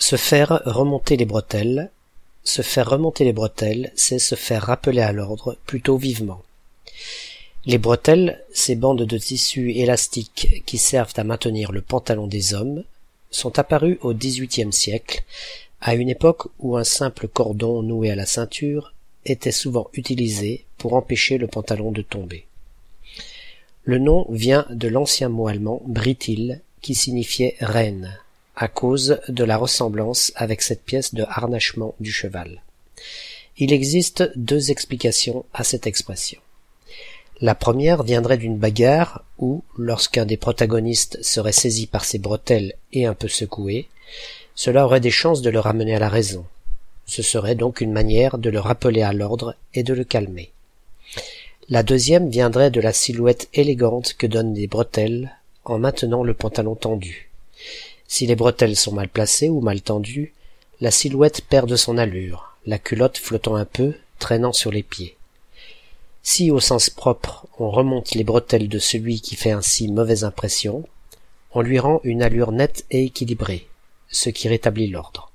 Se faire remonter les bretelles. Se faire remonter les bretelles, c'est se faire rappeler à l'ordre plutôt vivement. Les bretelles, ces bandes de tissu élastique qui servent à maintenir le pantalon des hommes, sont apparues au XVIIIe siècle, à une époque où un simple cordon noué à la ceinture était souvent utilisé pour empêcher le pantalon de tomber. Le nom vient de l'ancien mot allemand britil qui signifiait reine, à cause de la ressemblance avec cette pièce de harnachement du cheval. Il existe deux explications à cette expression. La première viendrait d'une bagarre où, lorsqu'un des protagonistes serait saisi par ses bretelles et un peu secoué, cela aurait des chances de le ramener à la raison. Ce serait donc une manière de le rappeler à l'ordre et de le calmer. La deuxième viendrait de la silhouette élégante que donnent les bretelles en maintenant le pantalon tendu. Si les bretelles sont mal placées ou mal tendues, la silhouette perd de son allure, la culotte flottant un peu, traînant sur les pieds. Si au sens propre on remonte les bretelles de celui qui fait ainsi mauvaise impression, on lui rend une allure nette et équilibrée, ce qui rétablit l'ordre.